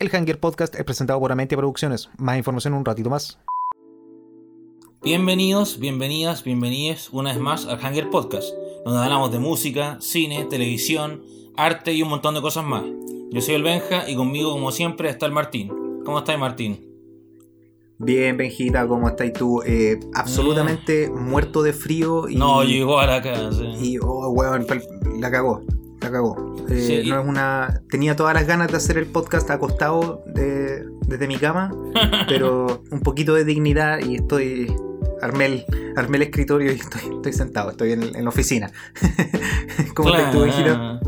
El Hanger Podcast es presentado por Amentia Producciones. Más información un ratito más. Bienvenidos, bienvenidas, bienvenidos una vez más al Hanger Podcast, donde hablamos de música, cine, televisión, arte y un montón de cosas más. Yo soy el Benja y conmigo, como siempre, está el Martín. ¿Cómo estás, Martín? Bien, Benjita, ¿cómo estás tú? Eh, absolutamente muerto de frío. Y, No, yo igual acá. sí. Y, oh, weón, la cagó. La cagó. Eh, Sí, no es una. Tenía todas las ganas de hacer el podcast acostado de- desde mi cama, pero un poquito de dignidad y estoy. Armé el, armé el escritorio y estoy, estoy sentado, estoy en, en la oficina. ¿Cómo estás tú, Benjita?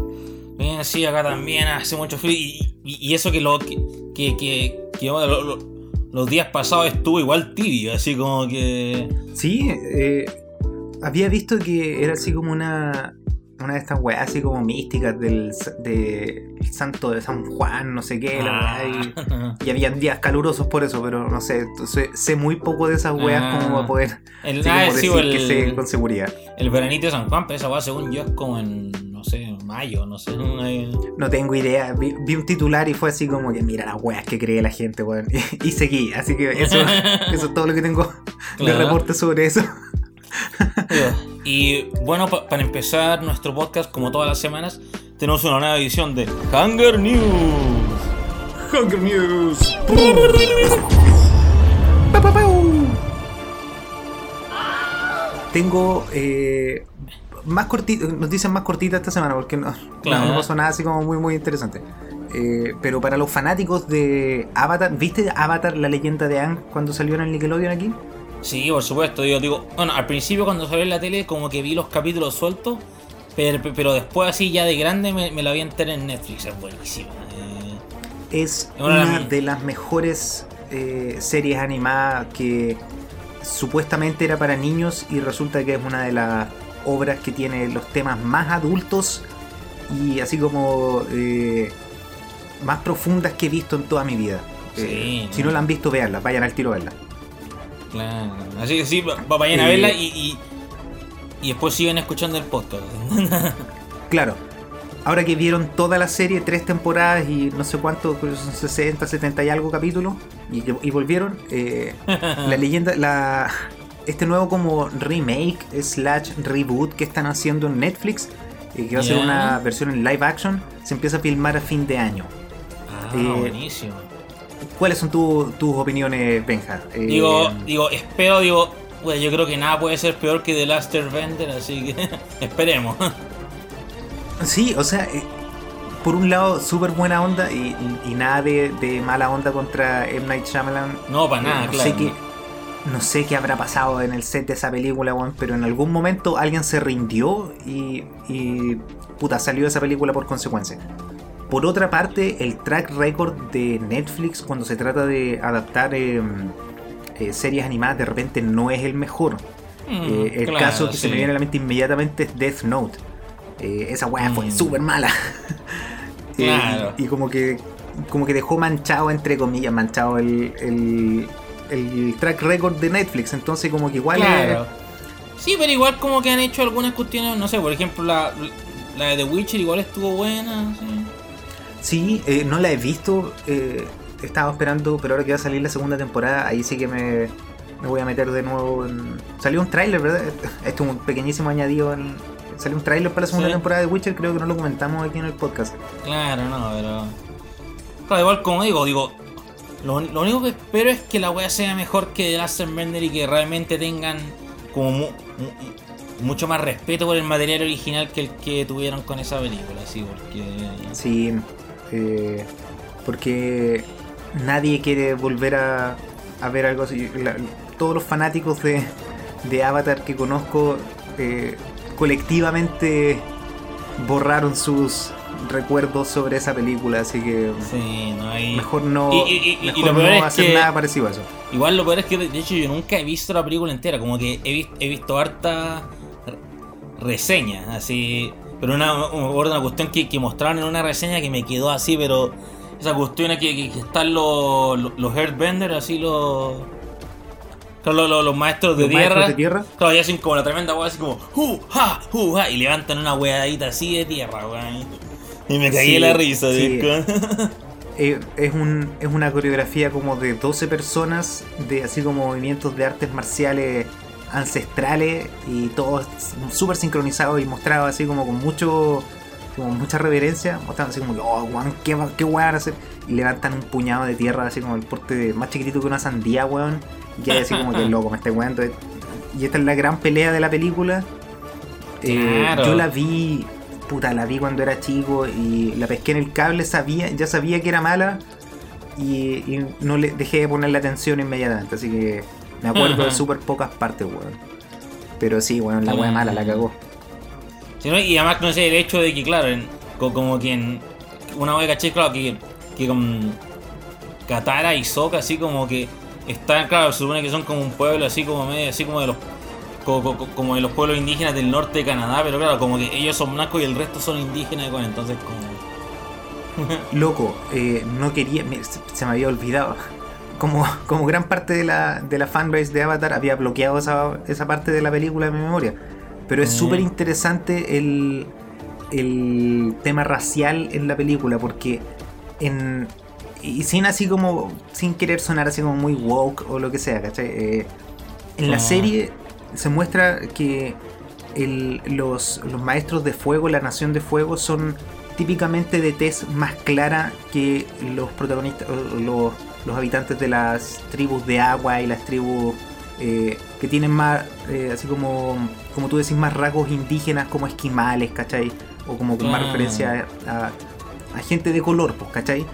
Bien, sí, acá también hace mucho frío. Y, y- y eso que, lo, que, que, que- que, bueno, lo- lo- los días pasados estuvo igual tibio, así como que. Sí, eh, había visto que era así como una, una de estas weas así como místicas del de el santo de San Juan, no sé qué, la Ah. wea, y, y habían días calurosos por eso, pero no sé, sé, sé muy poco de esas weas Ah. como para poder El, ah, como sí, decir el, que sé con seguridad. el veranito de San Juan, pero esa weá, según yo, es como en, no sé, mayo, no sé. No tengo idea, vi, vi un titular y fue así como que mira las weas que cree la gente, weón, y, y seguí, así que eso, eso es todo lo que tengo de reporte sobre eso. Y bueno, pa- para empezar nuestro podcast, como todas las semanas, tenemos una nueva edición de Hunger News. Hunger News. Tengo eh, más corti- noticias más cortitas esta semana porque no, Claro. no, no pasó nada así como muy muy interesante. Eh, pero para los fanáticos de Avatar, ¿viste Avatar la leyenda de Aang cuando salió en el Nickelodeon aquí? Sí, por supuesto. Yo digo, bueno, al principio cuando salió en la tele, como que vi los capítulos sueltos, pero, pero después, así ya de grande, me, me la vi entera en Netflix. Es buenísima. Eh, Es una de las mejores eh, series animadas que supuestamente era para niños y resulta que es una de las obras que tiene los temas más adultos y así como eh, más profundas que he visto en toda mi vida. Eh, si no la han visto, veanla, vayan al tiro a verla. Claro. Así que sí, va- va- vayan a verla y, y, y después siguen escuchando el podcast. Claro, ahora que vieron toda la serie, tres temporadas y no sé cuánto, son 60, 70 y algo capítulos, y, y volvieron, eh, la leyenda, la, este nuevo como remake slash reboot que están haciendo en Netflix, eh, que va a ser una versión en live action, se empieza a filmar a fin de año. Ah, Eh, buenísimo. ¿Cuáles son tu- tus opiniones, Benja? Eh, Digo, digo, espero, digo, bueno, yo creo que nada puede ser peor que The Last Airbender, así que esperemos. Sí, o sea, eh, por un lado, súper buena onda y, y- y nada de, de mala onda contra M. Night Shyamalan. No, para nada, no claro. Sé qué, no sé qué habrá pasado en el set de esa película, weón, pero en algún momento alguien se rindió y, y puta, salió esa película por consecuencia. Por otra parte, el track record de Netflix cuando se trata de adaptar eh, eh, series animadas de repente no es el mejor. Mm, Eh, el claro, caso que sí. se me viene a la mente inmediatamente es Death Note. Esa weá fue Mm. súper mala. Claro. y, y como que como que dejó manchado, entre comillas, manchado el, el, el track record de Netflix. Entonces como que igual... Claro. Sí, pero igual como que han hecho algunas cuestiones, no sé, por ejemplo, la, la de The Witcher igual estuvo buena. sí. Sí, eh, no la he visto. eh, estaba esperando, pero ahora que va a salir la segunda temporada, ahí sí que me, me voy a meter de nuevo en... Salió un tráiler, ¿verdad? Esto es un pequeñísimo añadido. En... Salió un tráiler para la segunda Sí. temporada de Witcher, creo que no lo comentamos aquí en el podcast. Claro, no, pero. Claro, igual como digo, digo. Lo, lo único que espero es que la wea sea mejor que The Last Airbender y que realmente tengan como mu- mu- mucho más respeto por el material original que el que tuvieron con esa película, sí, porque. Sí, eh, porque nadie quiere volver a, a ver algo así. La- todos los fanáticos de, de Avatar que conozco eh, colectivamente borraron sus recuerdos sobre esa película, así que Sí, no hay. mejor no, Y- y- y- y mejor lo peor no es hacer que- nada parecido a eso. Igual lo peor es que de hecho yo nunca he visto la película entera, como que he, he visto harta re- reseñas, así. Pero una, una cuestión que, que mostraron en una reseña que me quedó así, pero esa cuestión es que, que- que están los, los, los Earthbenders, así los. Los, los- los maestros de Los tierra. maestros de tierra. Claro, y hacen como la tremenda weá, así como. ¡Hu! ¡Ja! ¡Hu! Y levantan una weadita así de tierra, weón. Y me caí Sí, la risa. ¿sí? eh, es, un, es una coreografía como de 12 personas, de así como movimientos de artes marciales ancestrales y todo súper sincronizado y mostrado así como con mucho como mucha reverencia, mostrando así como, oh, weón, qué, qué weón hacer. Y levantan un puñado de tierra así como el porte más chiquitito que una sandía, weón. Y hay así como que loco me estoy weón. Y esta es la gran pelea de la película. Eh, yo la vi, puta, la vi cuando era chico y la pesqué en el cable, sabía, ya sabía que era mala y, no le dejé de ponerle atención inmediatamente, así que me acuerdo de súper pocas partes, weón. Pero sí, weón, la weá mala la cagó. y además no sé el hecho de que, claro, como quien. Una vez caché, claro, que, que con Katara y Sokka, así como que están, claro, se supone que son como un pueblo así como medio, así como de los como, de los pueblos indígenas del norte de Canadá, pero claro, como que ellos son blancos y el resto son indígenas, bueno, entonces como... Loco, eh, no quería, se me había olvidado. Como, como gran parte de la, de la fanbase de Avatar había bloqueado esa, esa parte de la película de mi memoria. Pero es mm. súper interesante el, el tema racial en la película, porque en, y sin así como, sin querer sonar así como muy woke o lo que sea, ¿cachai? Eh, en la serie se muestra que los, maestros de fuego, la nación de fuego, son típicamente de tez más clara que los protagonistas, los, los habitantes de las tribus de agua y las tribus eh, que tienen más, eh, así como, como tú decís, más rasgos indígenas como esquimales, ¿cachai? O como con más referencia a, gente de color, pues, ¿cachai?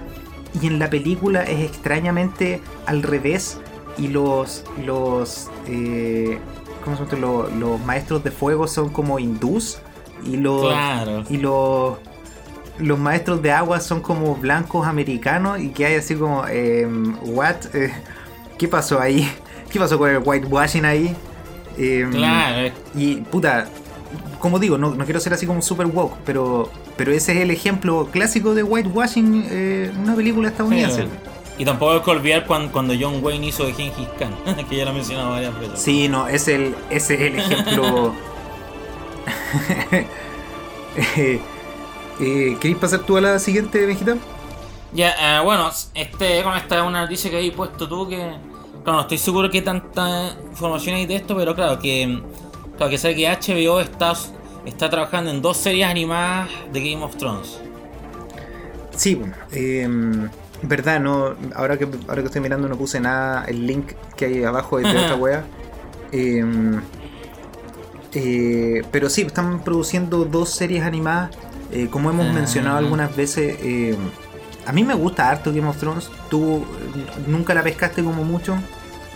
Y en la película es extrañamente al revés y los, los eh, los, maestros de fuego son como hindús y los, y los, los maestros de agua son como blancos americanos y que hay así como, em, what, eh, ¿qué pasó ahí? ¿Qué pasó con el whitewashing ahí? Em, claro. Y puta, como digo, no, quiero ser así como super woke, pero, pero ese es el ejemplo clásico de whitewashing eh, una película estadounidense. Y tampoco hay que olvidar cuando, John Wayne hizo de Gengis Khan, que ya lo he mencionado varias veces. Sí, no, es el, ese es el ejemplo. eh, ¿Queréis pasar tú a la siguiente, Vegeta? Ya, eh, bueno, este, con esta es una noticia que hay puesto tú que. Claro, no estoy seguro que tanta información hay de esto, pero claro, que. Claro, que sé que HBO está, está trabajando en dos series animadas de Game of Thrones. Sí, bueno. Eh, Verdad, no. Ahora que ahora que estoy mirando no puse nada el link que hay abajo de, otra wea. Em, eh, pero sí, están produciendo dos series animadas. Eh, como hemos mencionado ah. algunas veces, em, a mí me gusta harto Game of Thrones. Tú nunca la pescaste como mucho.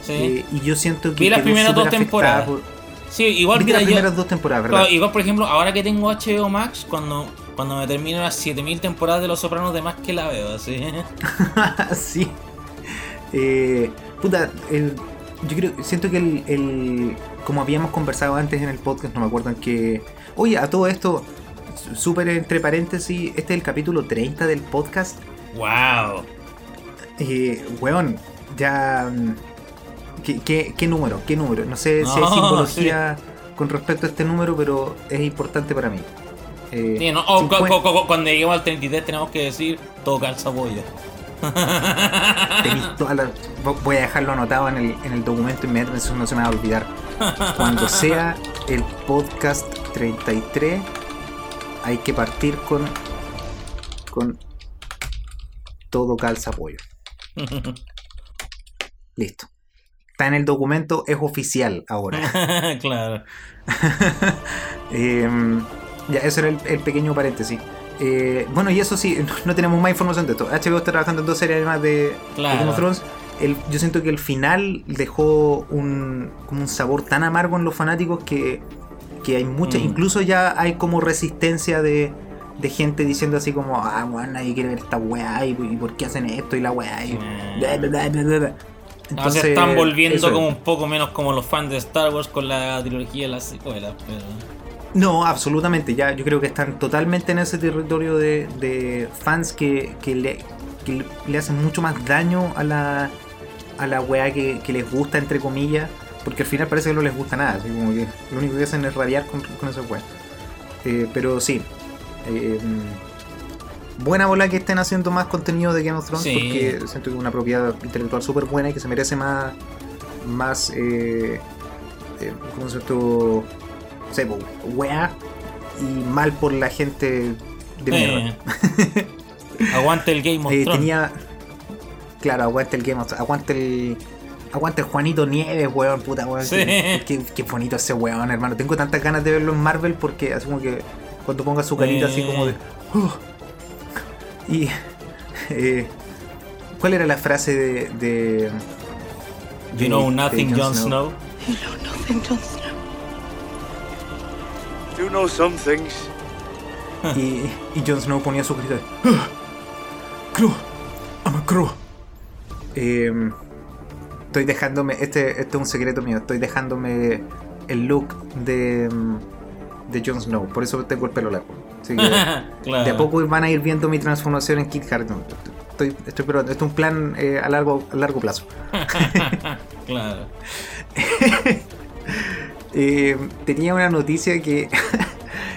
Sí. Eh, y yo siento que. Vi las primeras dos temporadas. Sí, igual que las primeras dos temporadas, ¿verdad? igual, por ejemplo, ahora que tengo HBO Max, cuando cuando me termino las 7000 temporadas de Los Sopranos, de más que la veo, así. sí. Eh, puta, yo creo, siento que el, como habíamos conversado antes en el podcast, no me acuerdo en que. Oye, a todo esto, súper entre paréntesis, este es el capítulo 30 del podcast. ¡Wow! Eh, weón, ya. ¿qué, qué, número? ¿Qué número? No sé si hay simbología con respecto a este número, pero es importante para mí. Eh, cuando lleguemos al 33 tenemos que decir todo calza pollo. voy a dejarlo anotado en el, en el documento inmediatamente, eso no se me va a olvidar. Cuando sea el podcast 33, hay que partir con, con todo calza pollo. Listo. Está en el documento, es oficial ahora. claro. eh, ya, ese era el, pequeño paréntesis. Eh, bueno, y eso sí, no tenemos más información de esto. HBO está trabajando en dos series además de, Game of Thrones. yo siento que el final dejó un, como un sabor tan amargo en los fanáticos que, que hay mucha, mm. incluso ya hay como resistencia de, de gente diciendo así como, ah, bueno, nadie quiere ver esta weá y, por qué hacen esto y la weá y Entonces, se están volviendo como un poco menos como los fans de Star Wars con la trilogía de las secuelas, pero... No, absolutamente. Ya yo creo que están totalmente en ese territorio de, fans que, le, le, hacen mucho más daño a la, a la weá que, les gusta, entre comillas. Porque al final parece que no les gusta nada. Así como que lo único que hacen es rabiar con, con esa weá. Eh, pero sí. Eh, buena bola que estén haciendo más contenido de Game of Thrones Sí. porque siento que es una propiedad intelectual súper buena y que se merece más. más. Eh, eh, ¿Cómo se esto? No sé, weá. Y mal por la gente de mierda. Eh, aguante el Game of Thrones. tenía. Claro, aguante el Game of Thrones. Aguante el. Aguante Juanito Nieves, weón, puta weón. Sí. Qué, qué- qué bonito ese weón, hermano. Tengo tantas ganas de verlo en Marvel porque así como que cuando ponga su carita así como de. "Uh". y. eh, ¿Cuál era la frase de. de You know nothing, Jon Snow. You know nothing, Jon Snow. Do know some things. Y, y Jon Snow ponía su carita de. "Ah, Crow, I'm a crow. Em, estoy dejándome. Este, este es un secreto mío. Estoy dejándome el look de. em, de Jon Snow. Por eso tengo el pelo largo. Así que claro. de a poco van a ir viendo mi transformación en Kit Harington. Estoy, estoy, pero esto es un plan eh, a, largo, a largo plazo. claro. Eh, tenía una noticia que.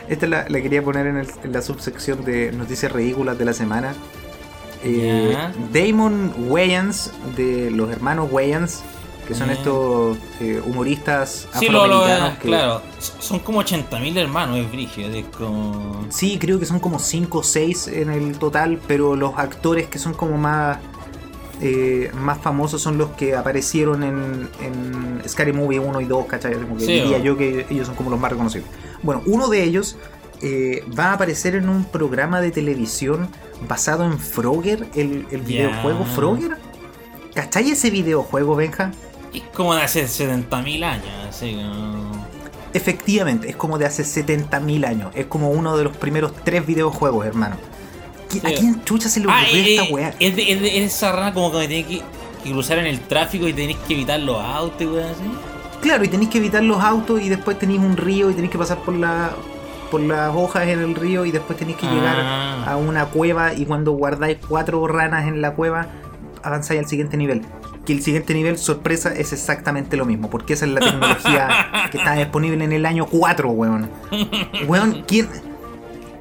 esta la, la quería poner en, el- en la subsección de noticias ridículas de la semana. Eh. Damon Wayans, de los hermanos Wayans, que son estos eh, humoristas Sí, lo, lo, afroamericanos. que- claro. Son como 80.000 hermanos, es como. Sí, creo que son como 5 o 6 en el total, pero los actores que son como más eh, más famosos son los que aparecieron en, en Scary Movie 1 y 2, ¿cachai? Como que Sí, diría o- yo que ellos son como los más reconocidos. Bueno, uno de ellos eh, va a aparecer en un programa de televisión basado en Frogger, el, el videojuego Frogger. ¿Cachai ese videojuego, Benja? Es como de hace 70.000 años, así como. Efectivamente, es como de hace 70.000 años. Es como uno de los primeros tres videojuegos, hermano. ¿Qui- ¿A quién chucha se le Ah, ocurrió eh, esta weá? es, de, es, de- es esa rana como que tenés que, que cruzar en el tráfico y tenés que evitar los autos y weón así. Claro, y tenéis que evitar los autos y después tenéis un río y tenéis que pasar por la por las hojas en el río y después tenéis que llegar Ah. a una cueva y cuando guardáis cuatro ranas en la cueva avanzáis al siguiente nivel. Que el siguiente nivel, sorpresa, es exactamente lo mismo, porque esa es la tecnología que está disponible en el año 4, weón. Weón, ¿quién,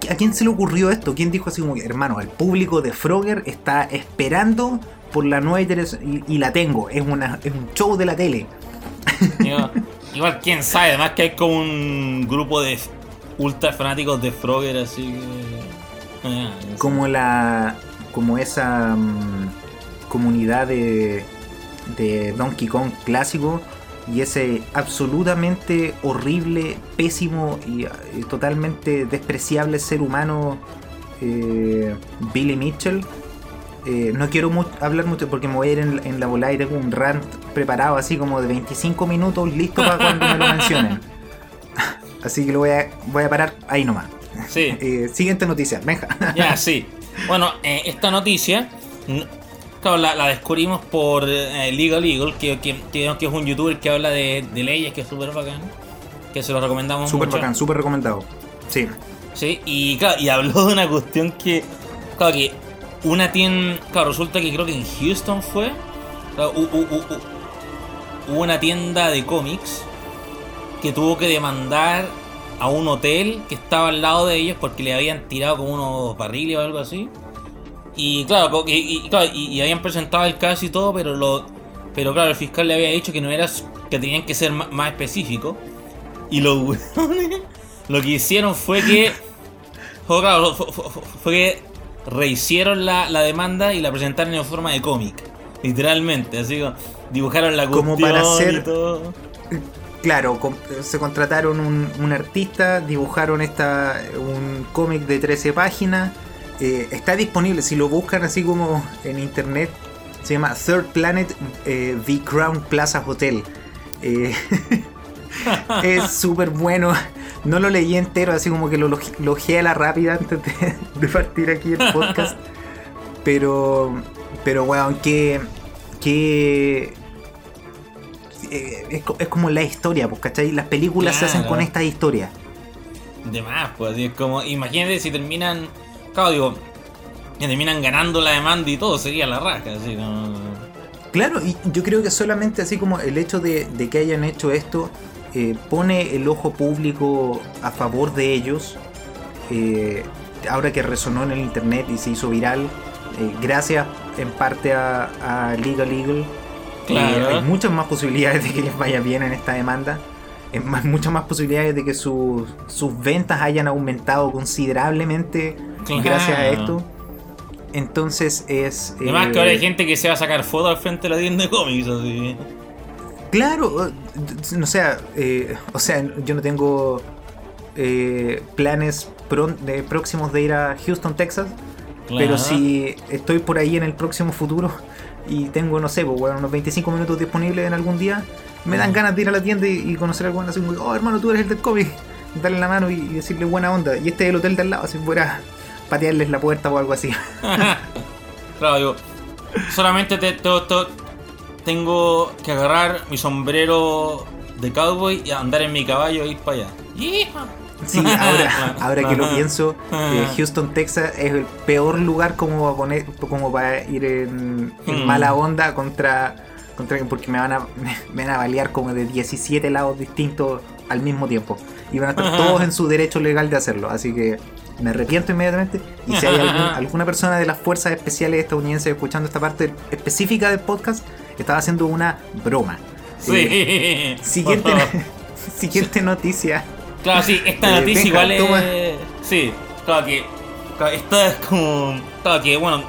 ¿a quién se le ocurrió esto? ¿Quién dijo así como, hermano, el público de Frogger está esperando por la nueva y, y la tengo, es, una, es un show de la tele. Igual, igual, quién sabe, además que hay como un grupo de ultra fanáticos de Frogger así que. sé. como la como esa mm, comunidad de, de Donkey Kong clásico y ese absolutamente horrible, pésimo y, eh, totalmente despreciable ser humano eh, Billy Mitchell. Eh, no quiero mu- hablar mucho porque me voy a ir en, en la bola y tengo un rant preparado así como de 25 minutos listo para cuando me lo mencionen. Así que lo voy a, voy a parar ahí nomás. Sí. Eh, siguiente noticia, venga. Ya, sí. Bueno, eh, esta noticia, claro, la, la descubrimos por eh, Legal Eagle, que, que, que- que es un youtuber que habla de, de leyes, que es súper bacán. Que se lo recomendamos Súper bacán, súper recomendado. Sí. Sí, y claro, y habló de una cuestión que, claro, que una tienda, claro, resulta que creo que en Houston fue, claro, hu- hu- hubo una tienda de cómics que tuvo que demandar a un hotel que estaba al lado de ellos porque le habían tirado como unos barriles o algo así. Y claro, y, y- claro, y- y habían presentado el caso y todo, pero lo pero claro, el fiscal le había dicho que no era que tenían que ser ma- más específicos. Y los weones lo que hicieron fue que fue, claro, fue, fue- fue que rehicieron la, la demanda y la presentaron en forma de cómic. Literalmente, así como dibujaron la Como cuestión para hacer- y todo. Claro, se contrataron un, un artista, dibujaron esta un cómic de 13 páginas. eh, está disponible, si lo buscan así como en internet, se llama Third Planet eh, The Crown Plaza Hotel. Eh, es súper bueno. No lo leí entero, así como que lo log- logué a la rápida antes de, de partir aquí el podcast. Pero, pero weón, que, que eh, es, es como la historia, pues, ¿cachai? Las películas se hacen con esta historia. De más, pues es como, imagínate si terminan, claro, digo, que terminan ganando la demanda y todo, sería la raja, así como... Claro, y yo creo que solamente así como el hecho de, de que hayan hecho esto eh, pone el ojo público a favor de ellos. eh, ahora que resonó en el internet y se hizo viral, eh, gracias en parte a, a Legal Eagle, eh, Claro. hay muchas más posibilidades de que les vaya bien en esta demanda. Es más, muchas más posibilidades de que sus- sus ventas hayan aumentado considerablemente Claro. gracias a esto. Entonces es. Además eh, que ahora hay gente que se va a sacar fotos al frente de la tienda de cómics, así. Claro, eh, o sea, eh, o sea, yo no tengo eh, planes de próximos de ir a Houston, Texas, Claro. pero si estoy por ahí en el próximo futuro y tengo, no sé, pues, bueno, unos 25 minutos disponibles en algún día, me dan ganas de ir a la tienda y, y conocer a alguien así como, oh hermano, tú eres el del cómic, darle la mano y, y decirle buena onda. Y este es el hotel de al lado, si fuera patearles la puerta o algo así. Claro, digo, solamente te, te- te- tengo que agarrar mi sombrero de cowboy y andar en mi caballo e ir para allá. Sí, ahora, ahora que lo pienso, eh. Houston, Texas es el peor lugar como para poner, como para ir en, en Mm. mala onda contra, contra porque me van a me van a balear como de 17 lados distintos al mismo tiempo y van a estar todos en su derecho legal de hacerlo, así que me arrepiento inmediatamente y si hay algún- alguna persona de las fuerzas especiales estadounidenses escuchando esta parte específica del podcast, estaba haciendo una broma. Eh, Sí. siguiente, por favor. siguiente noticia. Claro, sí, esta Eh, noticia Benja, igual toma. es. Sí, claro que. Claro, esta es como. Claro que, bueno.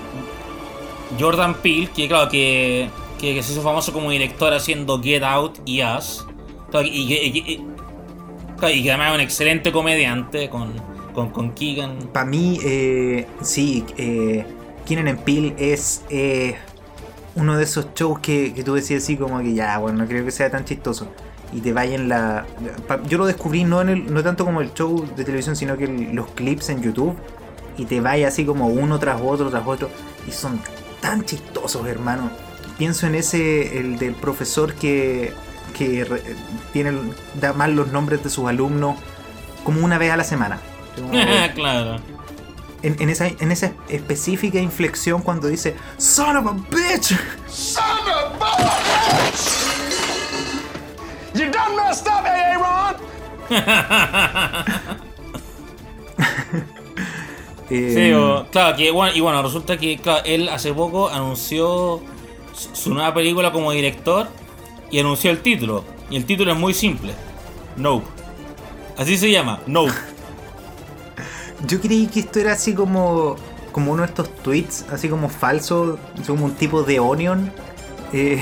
Jordan Peele, que claro que. Que, que se hizo famoso como director haciendo Get Out y Us. Claro, y, que- y que- y- claro, y que además es un excelente comediante con, con, con Keegan. Para mí, eh, sí, eh, Keenan and Peele es eh, uno de esos shows que, que tú decías así como que ya, bueno, no creo que sea tan chistoso. Y te vaya en la... Yo lo descubrí no, en el, no tanto como el show de televisión, sino que el- los clips en YouTube. Y te vaya así como uno tras otro, tras otro. Y son tan chistosos, hermano. Pienso en ese, el del profesor que, que re- tiene, da mal los nombres de sus alumnos como una vez a la semana. Claro. en, en esa, en esa específica inflexión cuando dice Son of a bitch. Son of a bitch! You done messed up, Aaron! Eh, Sí, o- claro, que bueno, y bueno, resulta que claro, él hace poco anunció su, su nueva película como director y anunció el título. Y el título es muy simple. Nope. Así se llama, Nope. Yo creí que esto era así como como uno de estos tweets, así como falso, así como un tipo de Onion. eh,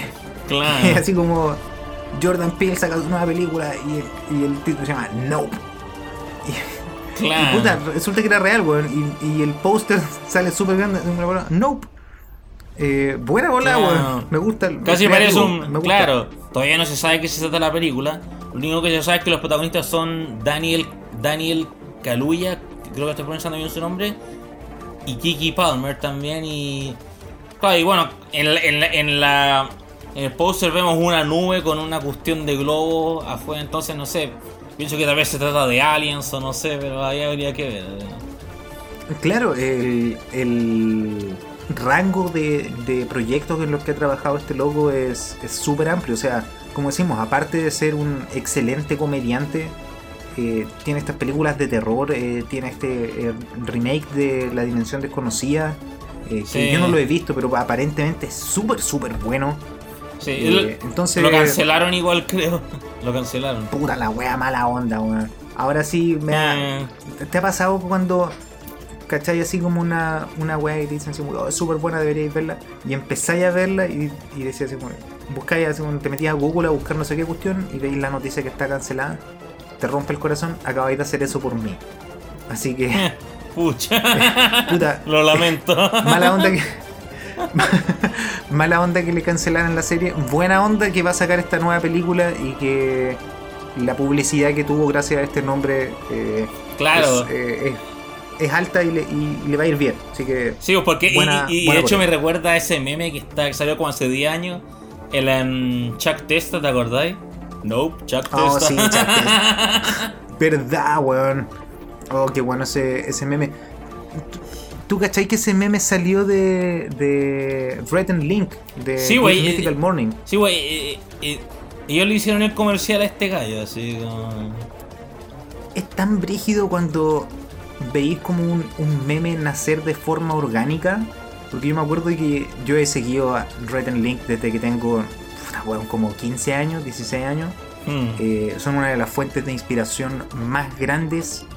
Claro. así como Jordan Peele saca su nueva película y, y el título se llama Nope. Y Claro. puta, resulta que era real, weón. Y, y el póster sale súper grande. una Nope. Eh, buena bola, Claro. weón. Me gusta. el- Casi parece un. Claro, todavía no se sabe qué se trata la película. Lo único que se sabe es que los protagonistas son Daniel Daniel Kaluuya, creo que estoy pronunciando bien su nombre, y Kiki Palmer también. Y. Claro, y bueno, en la, en la- en la- en el póster vemos una nube con una cuestión de globo afuera, entonces no sé. Pienso que tal vez se trata de aliens o no sé, pero ahí habría que ver. Claro, el, el rango de, de proyectos en los que ha trabajado este loco es es súper amplio. O sea, como decimos, aparte de ser un excelente comediante, eh, tiene estas películas de terror, eh, tiene este eh, remake de La Dimensión Desconocida, que Sí. yo no lo he visto, pero aparentemente es súper, súper bueno. Sí, Eh, entonces, lo cancelaron igual, creo. Lo cancelaron. puta la wea mala onda, weón. Ahora sí me ha, Eh, ¿Te ha pasado cuando, cachai, así como una, una weá y te dicen así, oh, es súper buena, deberíais verla? Y empezáis a verla y, y decías así, como, buscáis, así como, te metías a Google a buscar no sé qué cuestión y veis la noticia que está cancelada, te rompe el corazón, acabáis de hacer eso por mí. Así que, Pucha. puta, Lo lamento. mala onda que. mala onda que le cancelaran la serie. Buena onda que va a sacar esta nueva película y que la publicidad que tuvo gracias a este nombre eh, Claro. es, eh, es- es alta y le, y le va a ir bien. Así que Sí, pues porque. y- Buena- y, y buena de hecho me recuerda a ese meme que, está, que salió como hace 10 años. El em, Chuck Testa, ¿te acordáis? Nope, Chuck Oh, Testa. sí, Chuck verdad, weón. Oh, qué bueno ese, ese meme. ¿Tú, cachai que ese meme salió de, de Red and Link? De Sí, Good güey, Mythical eh, Morning. Sí, güey. eh, eh, ellos le hicieron el comercial a este gallo, así como. es tan brígido cuando veis como un, un meme nacer de forma orgánica. Porque yo me acuerdo que yo he seguido a Red and Link desde que tengo puta, weón, como 15 años, 16 años. Mm. Eh, son una de las fuentes de inspiración más grandes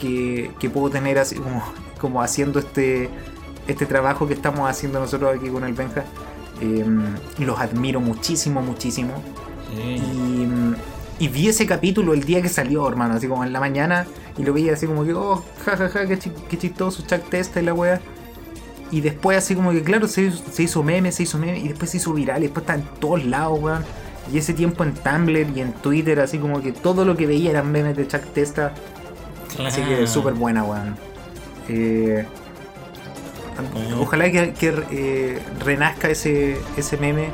que, que puedo tener así como, como haciendo este, este trabajo que estamos haciendo nosotros aquí con el Benja. Eh, los admiro muchísimo, muchísimo. Sí. Y, y vi ese capítulo el día que salió, hermano, así como en la mañana. Y lo veía así como que, oh, jajaja, qué, chi- qué chistoso, Chuck Testa y la wea. Y después así como que, claro, se, hizo- se hizo meme, se hizo meme. Y después se hizo viral. Y después está en todos lados, weón. Y ese tiempo en Tumblr y en Twitter, así como que todo lo que veía eran memes de Chuck Testa. Así que súper buena, weón. Eh. Ojalá que, que, eh, renazca ese, ese meme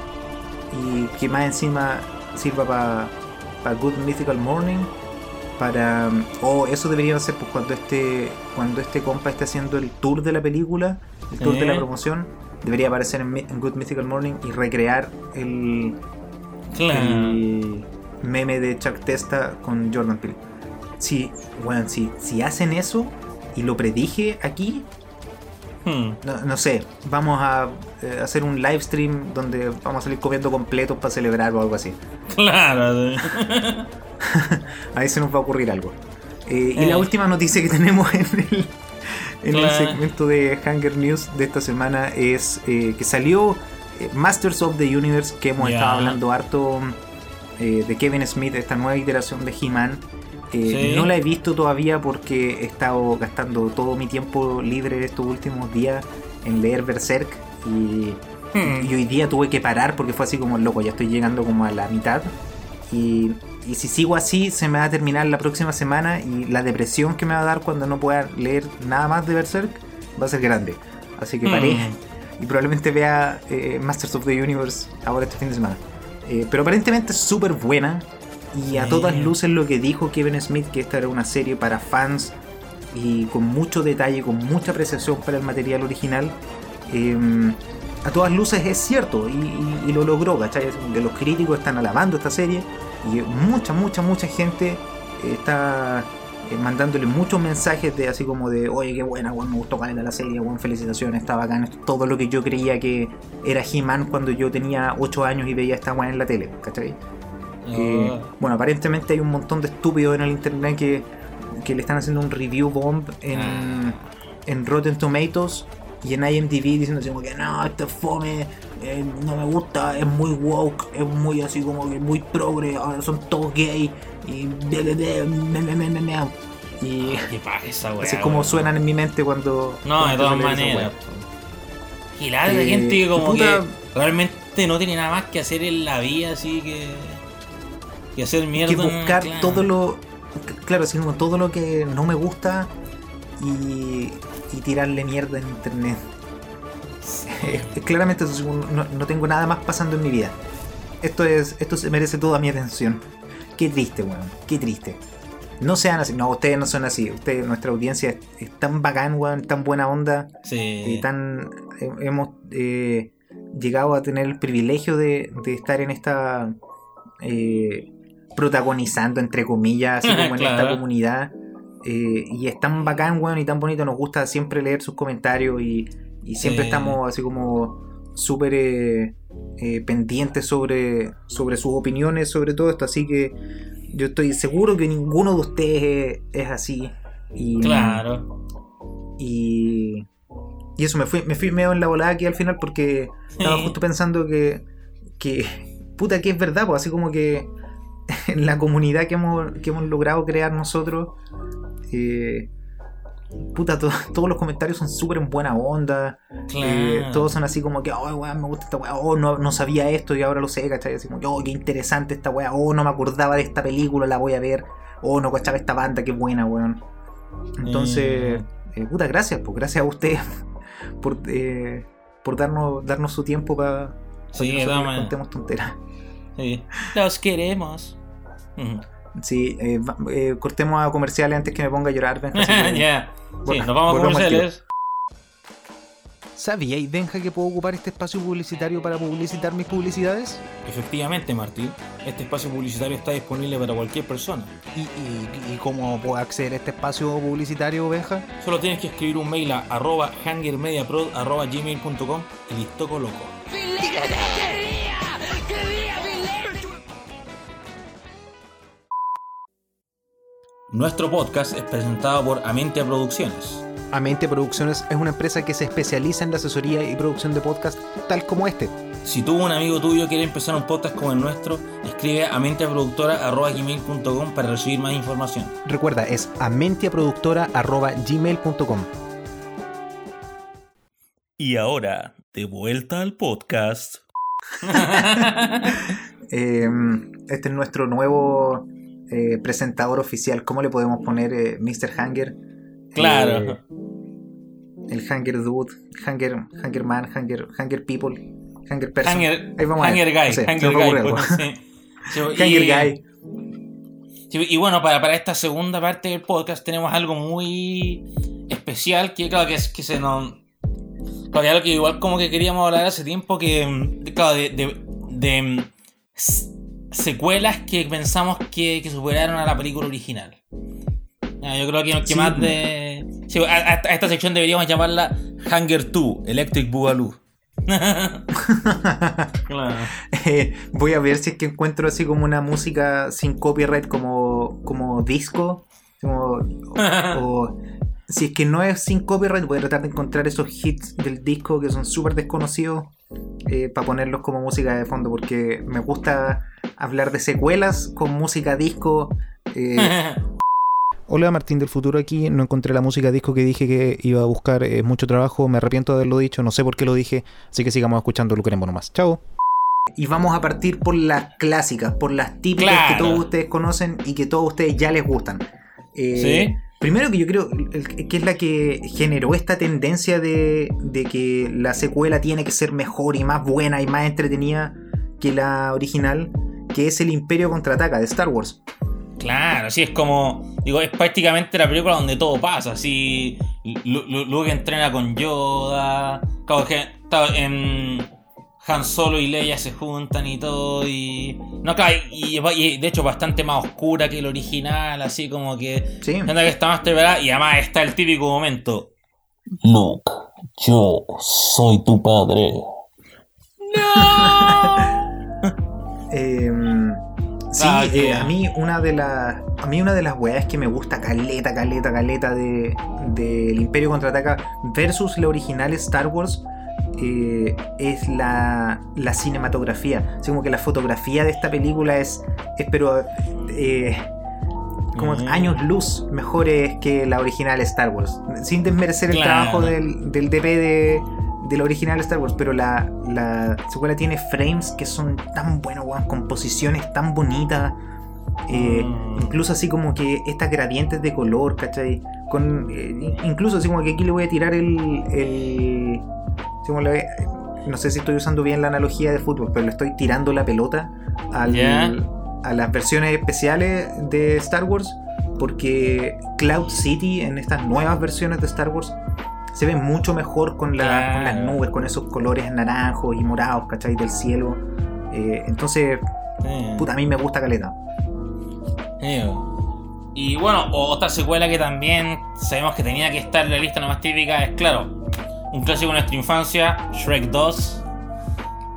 y que más encima sirva para Good Mythical Morning. Para. O eso debería ser pues, cuando este. Cuando este compa esté haciendo el tour de la película, el tour de la promoción, debería aparecer en, Good Mythical Morning y recrear el, Claro. el meme de Chuck Testa con Jordan Peele. Sí, bueno, si, si hacen eso y lo predije aquí, Hmm. no, no sé, vamos a eh, hacer un live stream donde vamos a salir comiendo completos para celebrar o algo así. Claro. sí. Ahí se nos va a ocurrir algo. Eh, y Eh. la última noticia que tenemos en el, en el Claro. segmento de Hunger News de esta semana es eh, que salió eh, Masters of the Universe, que hemos estado hablando harto eh, de Kevin Smith, esta nueva iteración de He-Man. Eh, Sí. No la he visto todavía porque he estado gastando todo mi tiempo libre estos últimos días en leer Berserk y Hmm. y hoy día tuve que parar porque fue así como loco, ya estoy llegando como a la mitad. Y, y si sigo así, se me va a terminar la próxima semana y la depresión que me va a dar cuando no pueda leer nada más de Berserk va a ser grande. Así que paré Mm. y probablemente vea eh, Masters of the Universe ahora este fin de semana. Eh, pero aparentemente es súper buena y a Sí. todas luces lo que dijo Kevin Smith, que esta era una serie para fans y con mucho detalle, con mucha apreciación para el material original, eh, a todas luces es cierto y, y- y lo logró, ¿cachai? Los críticos están alabando esta serie y mucha, mucha, mucha gente está eh, mandándole muchos mensajes de así como de, oye, qué buena, weón, me gustó caleta la serie, weón, felicitaciones, está bacán, todo lo que yo creía que era He-Man cuando yo tenía 8 años y veía esta weón en la tele, ¿cachai? Eh, Oh. bueno, aparentemente hay un montón de estúpidos en el internet que, que le están haciendo un review bomb en, Ah. en Rotten Tomatoes y en IMDb diciendo así como que no, esto es fome, eh, no me gusta, es muy woke, es muy así como que muy progre, ahora son todos gay y de, de, de, me, me, me, me, me. y Qué paja esa weá. así es como suenan en mi mente cuando No, de cuando todas sale esa maneras. Y la de Eh, gente que como puta- que realmente no tiene nada más que hacer en la vida, así que. Que hacer mierda. que buscar claro. todo lo claro como todo lo que no me gusta y, y tirarle mierda en internet claramente no, no tengo nada más pasando en mi vida esto es esto se merece toda mi atención qué triste weón qué triste no sean así no ustedes no son así ustedes nuestra audiencia es, es tan bacán weón tan buena onda Sí. y tan eh, hemos eh, llegado a tener el privilegio de, de estar en esta eh, protagonizando entre comillas así como en Claro. esta comunidad. Eh, y es tan bacán weón y tan bonito. Nos gusta siempre leer sus comentarios y, y siempre estamos así como súper eh, eh, pendientes sobre, sobre sus opiniones sobre todo esto. Así que yo estoy seguro que ninguno de ustedes es, es así. Y, Claro. y, y eso, me fui, me fui medio en la volada aquí al final porque estaba justo pensando que, que puta, que es verdad, pues así como que en la comunidad que hemos, que hemos logrado crear nosotros, eh, puta, to- todos los comentarios son súper en buena onda, eh, todos son así como que, oh, weón, me gusta esta weá, oh, no, no sabía esto y ahora lo sé, ¿cachai? Así como, oh, qué interesante esta weá, oh, no me acordaba de esta película, la voy a ver, oh, no cachaba esta banda, qué buena, weón. Entonces, eh, puta, gracias, pues gracias a ustedes por, por darnos, darnos su tiempo para Sí, que nosotros les contemos tonteras. Sí. Los queremos. Sí, eh, eh, cortemos a comerciales antes que me ponga a llorar. ya. Sí, nos vamos a comerciales. ¿Sabíais, Benja, que puedo ocupar este espacio publicitario para publicitar mis publicidades? Efectivamente, Martín, este espacio publicitario está disponible para cualquier persona. ¿Y, y, y cómo puedo acceder a este espacio publicitario, Benja? Solo tienes que escribir un mail a arroba hangermediaprod arroba gmail.com y listo coloco. Nuestro podcast es presentado por Amentia Producciones. Amente Producciones es una empresa que se especializa en la asesoría y producción de podcast tal como este. Si tú un amigo tuyo quiere empezar un podcast como el nuestro, escribe a mentiaproductora.gmail.com para recibir más información. Recuerda, es amentiaproductora.gmail.com. Y ahora, de vuelta al podcast. Eh, este es nuestro nuevo eh, presentador oficial. ¿Cómo le podemos poner eh, Mr. Hanger? Claro. Eh, el Hanger Dude, Hanger, Hanger Man, Hanger, Hanger People, Hanger Person. Hanger, Ahí vamos. Hanger Guy. No sé, Hanger Guy. bueno, sí. Hanger y- Guy. Sí, y bueno, para, para esta segunda parte del podcast tenemos algo muy especial que, claro, que, es, que se nos. Claro, algo que igual como que queríamos hablar hace tiempo, que, mm, claro, de, de, de, mm, secuelas que pensamos que, que superaron a la película original. Ya, yo creo que, que Sí. más de. sí, a, a- a esta sección deberíamos llamarla Hunger 2, Electric Boogaloo. claro. Eh, voy a ver si es que encuentro así como una música sin copyright como, como disco. como- o, o si es que no es sin copyright, voy a tratar de encontrar esos hits del disco que son súper desconocidos para ponerlos como música de fondo porque me gusta hablar de secuelas con música disco. eh, Hola Martín del futuro aquí, no encontré la música disco que dije que iba a buscar, es mucho trabajo, me arrepiento de haberlo dicho, no sé por qué lo dije, así que sigamos escuchando Lucrembo nomás. Chao. Y vamos a partir por las clásicas, por las típicas Claro. que todos ustedes conocen y que todos ustedes ya les gustan. Eh, ¿Sí? Primero que yo creo que es la que generó esta tendencia de, de que la secuela tiene que ser mejor y más buena y más entretenida que la original, que es el Imperio Contraataca de Star Wars. Claro, sí, es como. Digo, es prácticamente la película donde todo pasa. Así. Lu- Lu- Luke entrena con Yoda. Claro, que, claro, en Han Solo y Leia se juntan y todo. Y. No, claro, y, y de hecho bastante más oscura que el original. Así como que. Sí. Anda que está más preparada. Y además está el típico momento. Luke, yo soy tu padre. Eh, sí, Ah, eh, a mí una de las a mí una de las weas que me gusta caleta, caleta, caleta de del Imperio contraataca versus la original Star Wars eh, es la, la cinematografía. Así como que la fotografía de esta película es, es pero eh, como Mm. años luz mejores que la original Star Wars. Sin desmerecer el Claro. trabajo del, del DP de, de la original Star Wars, pero la, la secuela tiene frames que son tan buenos, weón, composiciones tan bonitas. eh, Mm. Incluso así como que estas gradientes de color, ¿cachai? Con, eh, incluso así como que aquí le voy a tirar el... el como le- no sé si estoy usando bien la analogía de fútbol, pero le estoy tirando la pelota al, a las versiones especiales de Star Wars, porque Cloud City en estas nuevas versiones de Star Wars se ve mucho mejor con, la- Claro. con las nubes, con esos colores naranjos y morados, ¿cachai? Del cielo. Eh, entonces, Eh. puta, a mí me gusta Caleta. Eh, Y bueno, otra secuela que también sabemos que tenía que estar en la lista nomás típica es, claro, un clásico de nuestra infancia, Shrek 2.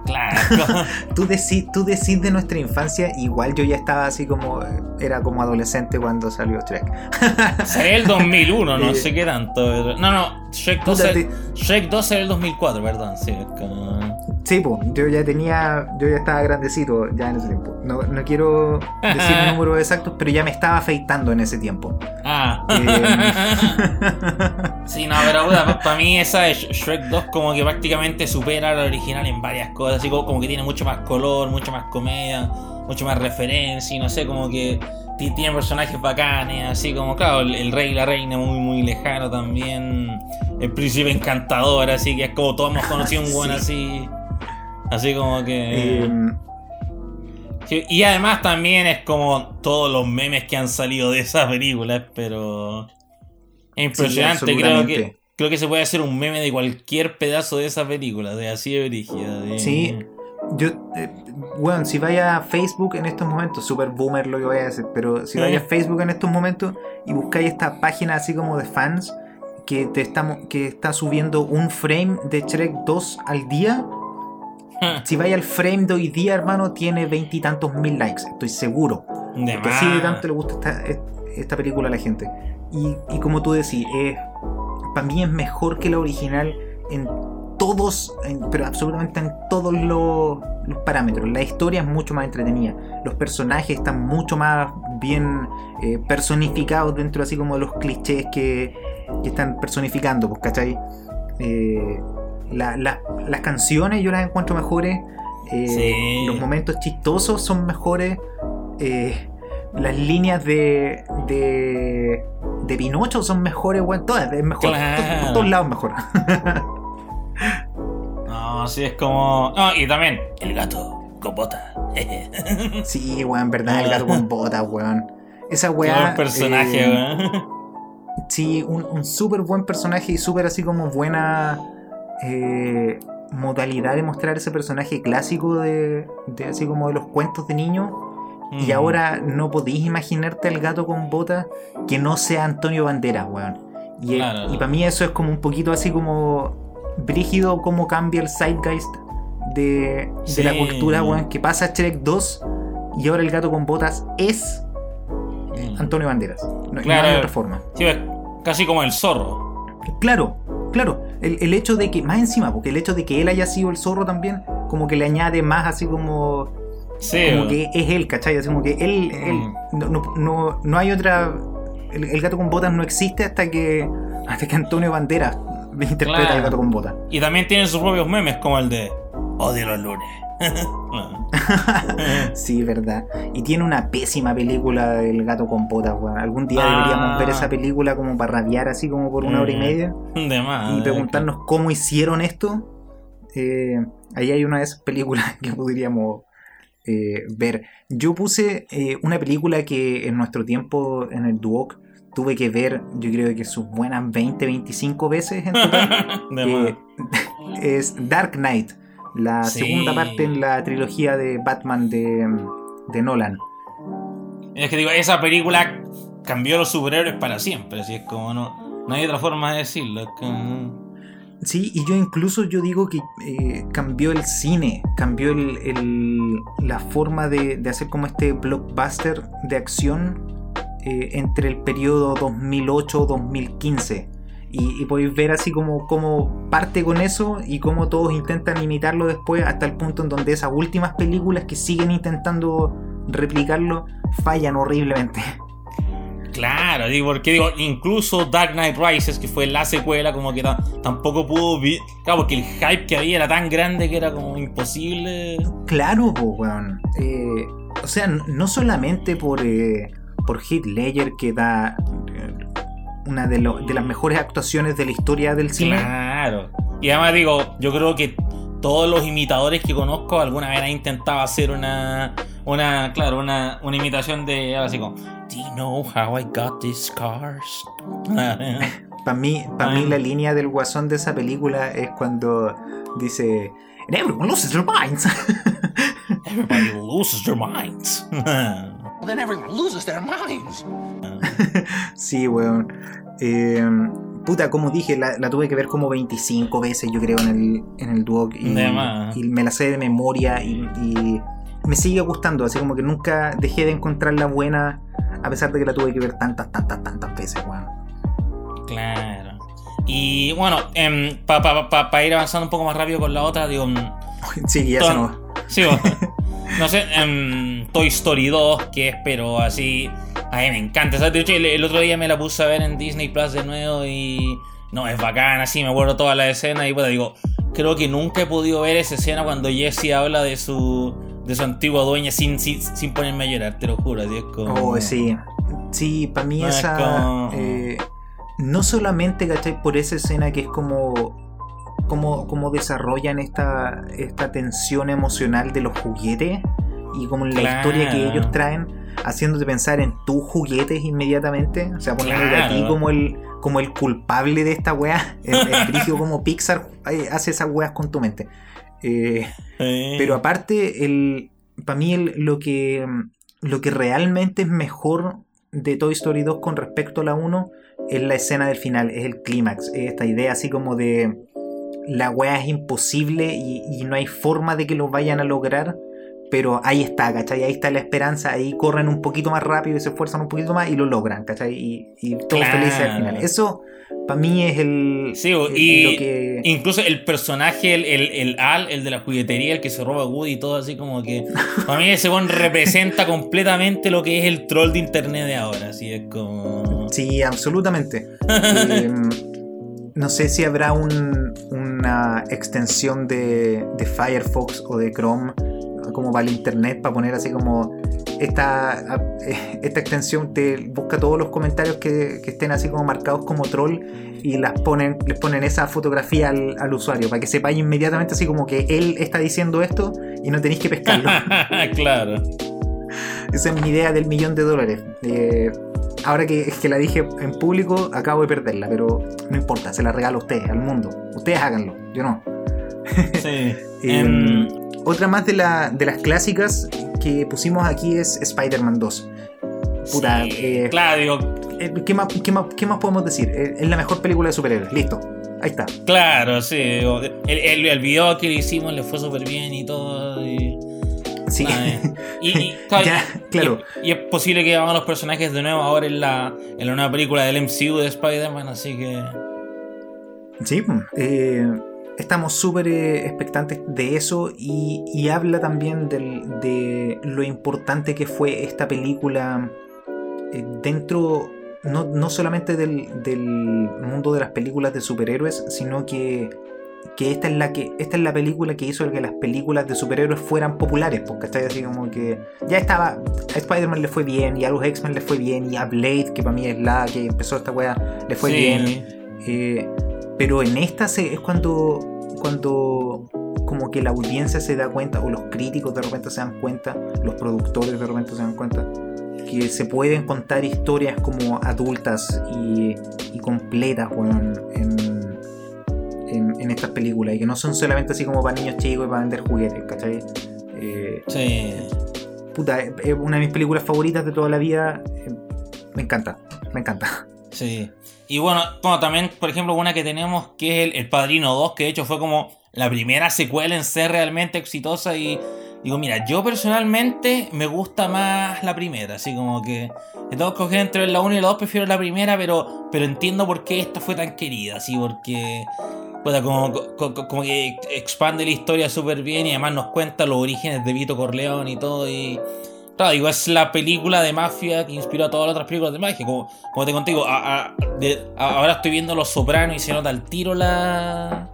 Claro. Tú decís, tú decís de nuestra infancia, igual yo ya estaba así como, era como adolescente cuando salió Shrek. Salió el 2001, no sé qué tanto. No, no, Shrek 2, Puta, es- te- Shrek 2 era el 2004, perdón. Sí, como- Sí, pues, yo ya tenía, yo ya estaba grandecito ya en ese tiempo. No, no quiero decir números exactos, pero ya me estaba afeitando en ese tiempo. Ah. Eh, Sí, no, pero para mí esa de Sh- Shrek 2 como que prácticamente supera a la original en varias cosas, así como, como que tiene mucho más color, mucho más comedia, mucho más referencia, y no sé, como que tiene personajes bacanes, así como, claro, el, el rey y la reina muy, muy lejano también, el príncipe encantador, así que es como todos hemos conocido un buen así, así como que... Sí, y además también es como todos los memes que han salido de esa película, pero... Es impresionante, sí, creo que... creo que se puede hacer un meme de cualquier pedazo de esa película, de así de brígida. de- Sí. Yo, eh, bueno, si vaya a Facebook en estos momentos, super boomer lo que voy a decir, pero si vaya a Facebook en estos momentos y buscáis esta página así como de fans que te estamos, que está subiendo un frame de Shrek 2 al día, si vaya al frame de hoy día, hermano, tiene veintitantos mil likes, estoy seguro. De Que así de tanto le gusta esta, esta película a la gente. Y, y como tú decís, para mí es mejor que la original en todos, en- pero absolutamente en todos los, los parámetros. La historia es mucho más entretenida. Los personajes están mucho más bien eh, personificados dentro así como de los clichés que, que están personificando, pues, ¿cachai? Eh, la- la- las canciones yo las encuentro mejores. eh, Sí. Los momentos chistosos son mejores. eh, las líneas de, de, de Pinocho son mejores, weón. Todas, es mejor. Claro. Por todos lados mejor. Así es como. No, y también, el gato con bota. sí, weón, verdad. El gato con botas, weón. Esa weá. buen personaje, eh, weón. Sí, un, un súper buen personaje y súper así como buena eh, modalidad de mostrar ese personaje clásico de, de así como de los cuentos de niños. Y ahora no podéis imaginarte al gato con botas que no sea Antonio Banderas, weón. Y, Claro. para mí eso es como un poquito así como brígido cómo cambia el zeitgeist de, de la cultura, weón. Que pasa Shrek 2 y ahora el gato con botas es Mm. Antonio Banderas. No, no Claro. hay otra forma. Sí, casi como el zorro. Claro, claro. El, el hecho de que, más encima, porque el hecho de que él haya sido el zorro también, como que le añade más así como Sí, como que es él, ¿cachai? Así como que él, él Mm. no, no, no, no hay otra. El, el gato con botas no existe hasta que hasta que Antonio Banderas interpreta Claro. al gato con botas. Y también tienen sus propios memes, como el de Odio los lunes. Sí, verdad. Y tiene una pésima película El gato con botas, weón. Algún día Ah. deberíamos ver esa película como para rabiar así como por una hora y Mm. media De más. y preguntarnos cómo hicieron esto. Eh, ahí hay una de esas películas que podríamos eh, ver. Yo puse eh, una película que en nuestro tiempo en el Duoc tuve que ver, yo creo que sus buenas 20, 25 veces en total. Que es Dark Knight, la Sí. segunda parte en la trilogía de Batman de, de Nolan. Es que digo, esa película cambió los superhéroes para siempre. Así es como no, no hay otra forma de decirlo. es Sí, y yo incluso yo digo que eh, cambió el cine, cambió el, el- la forma de, de hacer como este blockbuster de acción eh, entre el periodo 2008-2015. Y, y podéis ver así como, como parte con eso y cómo todos intentan imitarlo después hasta el punto en donde esas últimas películas que siguen intentando replicarlo fallan horriblemente. Claro, digo, porque digo, incluso Dark Knight Rises, que fue la secuela, como que ta- tampoco pudo. Claro, porque el hype que había era tan grande que era como imposible. Claro, po, weón. Eh, o sea, no solamente por, eh, por Heath Ledger, que da eh, una de, lo- de las mejores actuaciones de la historia del cine. Claro. Y además digo, yo creo que todos los imitadores que conozco alguna vez han intentado hacer una, una, claro, una, una imitación de algo así como, Do you know how I got these scars? Para mí, para mí Ay. la línea del guasón de esa película es cuando dice... "And everyone loses their minds. Everybody loses their minds. Then everyone loses their minds. sí, weón. Eh, puta, como dije, la, la tuve que ver como 25 veces, yo creo, en el, en el Duoc. Y, me la sé de memoria y, y me sigue gustando. Así como que nunca dejé de encontrarla buena, a pesar de que la tuve que ver tantas, tantas, tantas veces, weón. Claro. Y bueno, para pa, pa- pa ir avanzando un poco más rápido con la otra, digo, mm, Sí, ya se nos... Sí, bueno. no sé, em, Toy Story 2, que es, pero así. A mí me encanta. hecho, el, el otro día me la puse a ver en Disney Plus de nuevo y. No, es bacana, así me acuerdo toda la escena. Y bueno, digo, creo que nunca he podido ver esa escena cuando Jessie habla de su. de su antigua dueña sin, sin, sin ponerme a llorar, te lo juro. así es como- Oh, sí. Sí, para mí No, es esa... como- eh, no solamente, ¿cachai? Por esa escena que es como... Como, como desarrollan esta, esta tensión emocional de los juguetes y como la Claro. historia que ellos traen, haciéndote pensar en tus juguetes inmediatamente. O sea, poniéndote a ti Claro. como el, como el culpable de esta weá. El, el como Pixar eh, hace esas weas con tu mente. Eh, pero aparte, el, para mí el- lo, que, lo que realmente es mejor de Toy Story 2 con respecto a la 1 es la escena del final, es el clímax, es esta idea así como de la weá es imposible y, y no hay forma de que lo vayan a lograr, pero ahí está, ¿cachai? Ahí está la esperanza, ahí corren un poquito más rápido y se esfuerzan un poquito más y lo logran, ¿cachai? Y, y todos Claro. felices al final. Eso para mí es el... Sí, el- y lo que... incluso el personaje, el, el, el Al, el de la juguetería, el que se roba a Woody y todo así como que. Para mí ese one representa completamente lo que es el troll de internet de ahora. Así es como. Sí, absolutamente. Eh, no sé si habrá un- una extensión de, de Firefox o de Chrome como para el internet para poner así como esta, esta extensión te busca todos los comentarios que, que estén así como marcados como troll y las ponen, les ponen esa fotografía al, al usuario para que sepáis inmediatamente así como que él está diciendo esto y no tenéis que pescarlo. claro. Esa es mi idea del millón de dólares. Eh, ahora que, que la dije en público, acabo de perderla, pero no importa, se la regalo a ustedes, al mundo. Ustedes háganlo, yo no. Sí. Eh, Em, Otra más de, la, de las clásicas que pusimos aquí es Spider-Man 2. Puta, sí, eh, claro, digo, eh, ¿qué, más, qué, más, qué más podemos decir? Eh, es la mejor película de superhéroes, listo. Ahí está. claro, sí. digo, el, el, el video que le hicimos le fue súper bien y todo. Y, Sí. y, Ya, claro. Y, y es posible que hagan los personajes de nuevo ahora en la, en la nueva película del MCU de Spider-Man, así que. Sí, eh, estamos súper eh, expectantes de eso y, y habla también del- de lo importante que fue esta película eh, dentro, no, no solamente del, del mundo de las películas de superhéroes, sino que, que esta es la que esta es la película que hizo que las películas de superhéroes fueran populares, porque Así como que ya estaba, a Spider-Man le fue bien, y a los X-Men le fue bien, y a Blade, que para mí es la que empezó esta wea, le fue Sí. bien. Eh, pero en esta se- es cuando, cuando como que la audiencia se da cuenta, o los críticos de repente se dan cuenta, los productores de repente se dan cuenta, que se pueden contar historias como adultas y, y completas en, en, en estas películas, y que no son solamente así como para niños chicos y para vender juguetes, ¿cachai? Eh, Sí. puta, es una de mis películas favoritas de toda la vida. eh, Me encanta, me encanta. Sí. Y bueno, bueno, también, por ejemplo, una que tenemos que es el, el Padrino 2, que de hecho fue como la primera secuela en ser realmente exitosa. Y digo, mira, yo personalmente me gusta más la primera, así como que de todos coger entre la 1 y la 2, prefiero la primera, pero, pero entiendo por qué esta fue tan querida, así porque. Puta, como, co- co- como que expande la historia súper bien y además nos cuenta los orígenes de Vito Corleone y todo. Y Claro, digo, es la película de mafia que inspiró a todas las otras películas de magia. Como, como te contigo, a- a- de- a- ahora estoy viendo Los Sopranos y se nota al tiro la,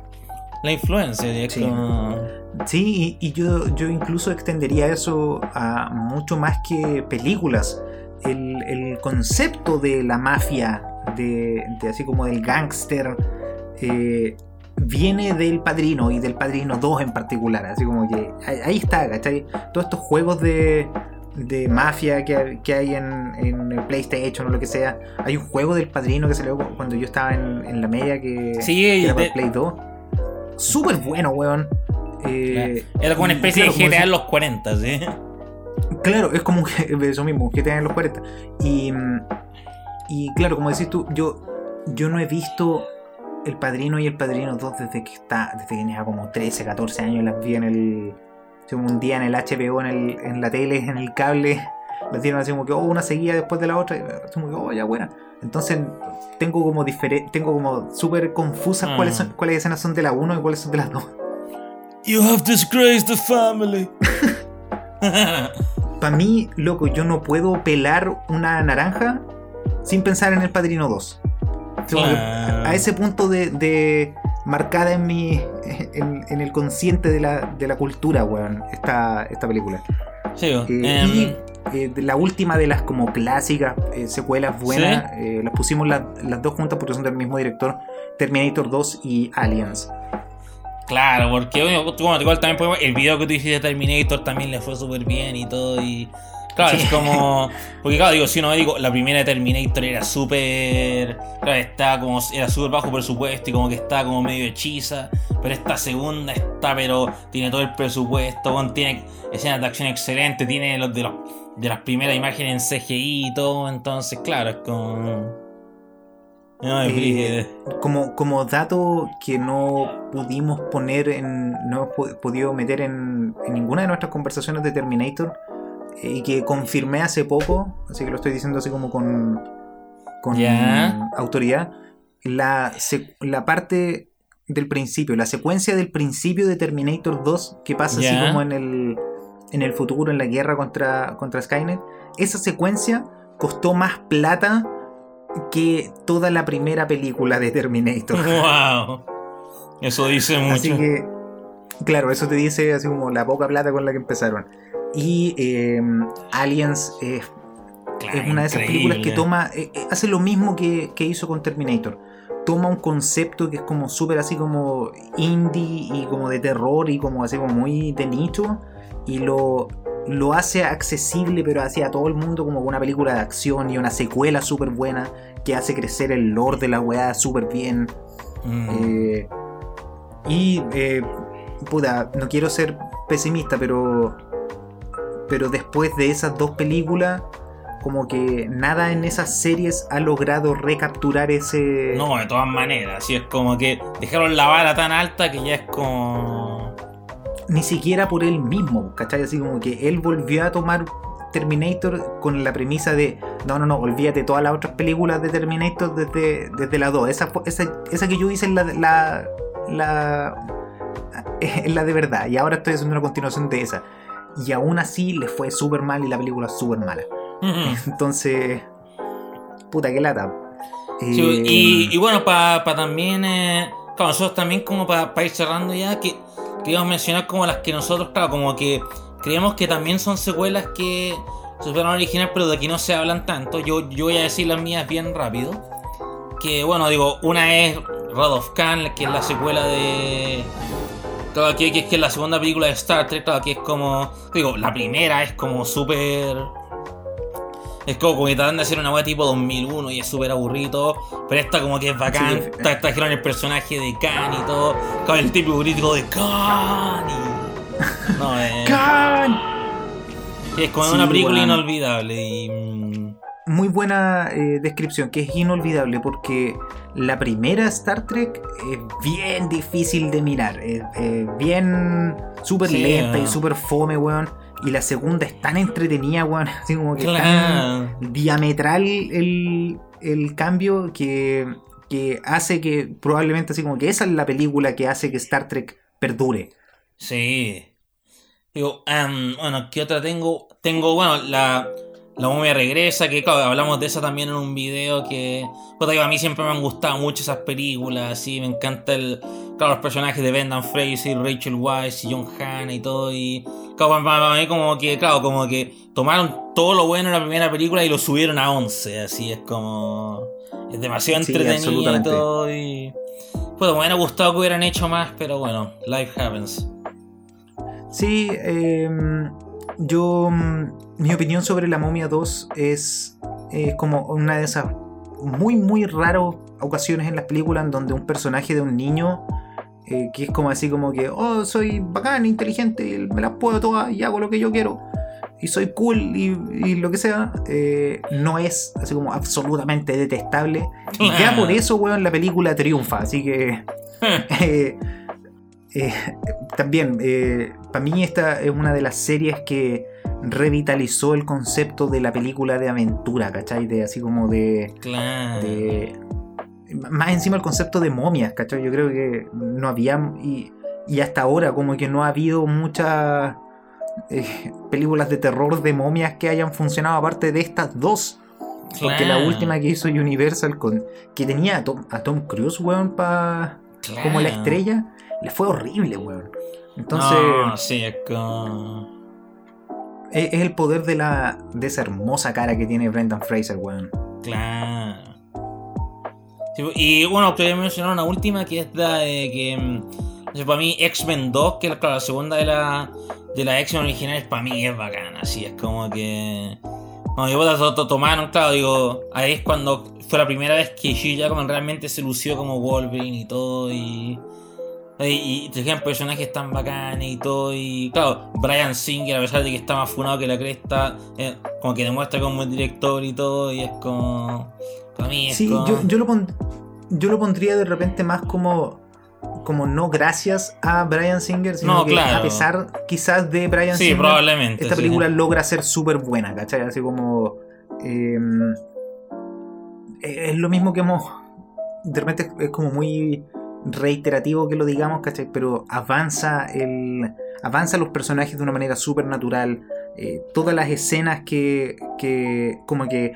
la influencia. Sí. Sí, y, y yo, yo incluso extendería eso a mucho más que películas. El, el concepto de la mafia, de, de así como del gángster, eh, viene del Padrino y del Padrino 2 en particular. Así como que ahí, está, ¿cachai? Todos estos juegos de, de mafia que, que hay en, en el PlayStation o lo que sea. Hay un juego del Padrino que salió cuando yo estaba en, en la media que, Sí, que era para Play 2. Súper bueno, weón. Eh, Era como una especie claro, de GTA en los 40, ¿sí? Claro, es como un- eso mismo, GTA en los 40. Y, y claro, como decís tú, yo, yo no he visto El Padrino y El Padrino 2 desde que está, desde que tenía como 13, 14 años, las vi en el. un día en el HBO, en, el, en la tele, en el cable, las dieron así como que, oh, una seguía después de la otra, y así como que, oh, ya buena. Entonces tengo como diferente, tengo como súper confusas Mm. cuáles, son, cuáles escenas son de la 1 y cuáles son de las 2. You have disgraced the family. Para mí, loco, yo no puedo pelar una naranja sin pensar en el Padrino 2. Claro. A ese punto de, de marcada en mi en, en el consciente de la, de la cultura, weón, esta, esta película. sí, Eh, em, y eh, la última de las como clásicas eh, secuelas buenas, las pusimos la- las dos juntas porque son del mismo director, Terminator 2 y Aliens. Claro, porque bueno, igual también podemos- el video que tú hiciste de Terminator también le fue súper bien y todo. Y Claro, Sí. es como. Porque, claro, digo, si uno ve, digo, la primera Terminator era súper. Claro, está como. Era súper bajo presupuesto y como que está como medio hechiza. Pero esta segunda está, pero. Tiene todo el presupuesto, tiene escenas de acción excelentes, tiene los de los. De las primeras imágenes en CGI y todo, entonces, claro, es como. No, es Eh, como, como dato que no pudimos poner en. no hemos podido meter en, en ninguna de nuestras conversaciones de Terminator y que confirmé hace poco, así que lo estoy diciendo así como con. con Ya. autoridad. La, la parte del principio, la secuencia del principio de Terminator 2 que pasa así como en el, en el futuro, en la guerra contra, contra Skynet, esa secuencia costó más plata que toda la primera película de Terminator. ¡Wow! Eso dice mucho. Así que, claro, eso te dice así como la poca plata con la que empezaron. Y eh, Aliens eh, Claro, es una de esas increíble. películas que toma, eh, eh, hace lo mismo que, que hizo con Terminator. Toma un concepto que es como súper así como indie y como de terror y como así como muy de nicho y lo, lo hace accesible pero hacia todo el mundo como una película de acción y una secuela súper buena que hace crecer el lore de la weá súper bien. Mm. Eh, y, puta, no quiero ser pesimista, pero, pero después de esas dos películas, como que nada en esas series ha logrado recapturar ese... No, de todas maneras, así es como que dejaron la vara tan alta que ya es como. Ni siquiera por él mismo, ¿cachai? Así como que él volvió a tomar Terminator con la premisa de, no, no, no, olvídate de todas las otras películas de Terminator desde, desde la 2. Esa, esa, esa que yo hice es la, la, la, es la de verdad. Y ahora estoy haciendo una continuación de esa. Y aún así le fue súper mal y la película es súper mala. Entonces, puta que lata. Sí, Eh, y, y bueno, para también. Eh, claro, nosotros también, como para ir cerrando ya, que queríamos mencionar como las que nosotros, claro, como que creemos que también son secuelas que superan al original, pero de aquí no se hablan tanto. Yo, yo voy a decir las mías bien rápido. Que bueno, digo, una es Wrath of Khan, que es la secuela de. Claro, que, que es que la segunda película de Star Trek, claro, que es como. Digo, la primera es como súper. Es como, como que tratan de hacer una wea tipo 2001 y es súper aburrido. Pero esta como que es bacán. Sí. Trajeron el personaje de Khan y todo. Con el típico crítico de Khan y... No, eh, ¡Khan! es como Sí, una película inolvidable y... muy buena eh, descripción, que es inolvidable porque la primera Star Trek es bien difícil de mirar, es bien súper Sí, lenta y ah. súper fome, weón. Y la segunda es tan entretenida, weón, así como que es Claro. tan diametral el, el cambio que, que hace que probablemente así como que esa es la película que hace que Star Trek perdure. Sí. Digo, em, bueno, ¿qué otra tengo? Tengo, bueno, la, la momia regresa, que claro, hablamos de esa también en un video que... digo, a mí siempre me han gustado mucho esas películas, así, me encanta el... Claro, los personajes de Brendan Fraser, Rachel Weisz y John Hannah y todo, y... Claro, para, para mí como que, claro, como que tomaron todo lo bueno en la primera película y lo subieron a 11, así, es como... Es demasiado Sí, entretenido y todo, y... Pues me hubiera gustado que hubieran hecho más, pero bueno, life happens. Sí, eh, yo. mm, Mi opinión sobre la momia 2 es, es como una de esas muy, muy raras ocasiones en las películas en donde un personaje de un niño. eh, que es como así como que, oh, soy bacán, inteligente, me las puedo todas y hago lo que yo quiero. Y soy cool y, y lo que sea. eh, no es así como absolutamente detestable. Y ya por eso, weón, la película triunfa. Así que... Eh, eh, también, para mí esta es una de las series que revitalizó el concepto de la película de aventura, ¿cachai? De así como de... Claro. de- más encima el concepto de momias, ¿cachai? Yo creo que no había... Y, y hasta ahora como que no ha habido muchas eh, películas de terror de momias que hayan funcionado aparte de estas dos. Porque la Claro. última que hizo Universal con que tenía a Tom, a Tom Cruise, weón, pa, como la Claro. estrella, le fue horrible, weón. Entonces, No, sí, es como. es, es el poder de la de esa hermosa cara que tiene Brendan Fraser, weón. Claro. Sí, y bueno, te voy a mencionar una última que es la de que. mm, para mí, X-Men 2, que es claro, la segunda de la, de la X-Men originales, para mí es bacana. Así es como que. Bueno, yo puedo to- tomaron, claro, digo, ahí es cuando fue la primera vez que Hugh Jackman realmente se lució como Wolverine y todo, y. Y, y trajeron personajes tan bacanes y todo, y claro, Brian Singer, a pesar de que está más funado que la cresta, eh, como que demuestra como el director y todo, y es como. Para mí es Sí, como. yo, yo, lo pon- yo lo pondría de repente más como, como no gracias a Brian Singer, sino No, que claro. a pesar quizás de Brian sí, Singer, probablemente. esta sí. película logra ser súper buena, ¿cachai? Así como... eh, es lo mismo que hemos... De repente es como muy reiterativo que lo digamos, ¿cachai? Pero avanza el... Avanza los personajes de una manera súper natural. eh, todas las escenas que, que como que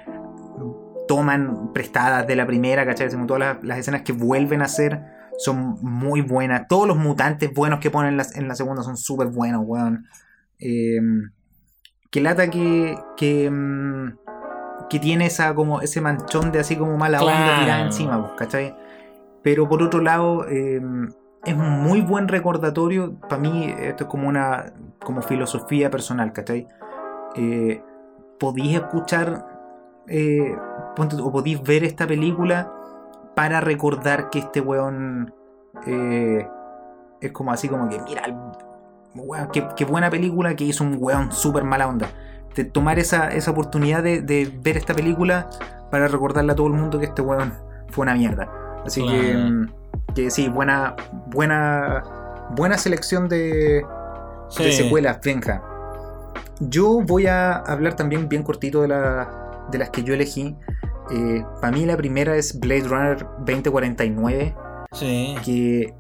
toman prestadas de la primera, ¿cachai? Como todas las, las escenas que vuelven a hacer son muy buenas. Todos los mutantes buenos que ponen en la, en la segunda son súper buenos, weón. Eh, que lata que, que, mm, que tiene esa como ese manchón de así como mala onda Claro. tirada encima, pues, ¿cachai? Pero por otro lado, eh, es un muy buen recordatorio. Para mí, esto es como una como filosofía personal, ¿cachai? Eh, podéis escuchar eh, o podéis ver esta película para recordar que este weón eh, es como así como que, mira, qué buena película que hizo un weón súper mala onda. De tomar esa, esa oportunidad de, de ver esta película para recordarle a todo el mundo que este weón fue una mierda. Así que, Claro. mm, que sí, buena, buena, buena selección de, Sí. de secuelas, Benja. Yo voy a hablar también bien cortito de, la- de las que yo elegí. Para mí la primera es Blade Runner 2049, Sí. que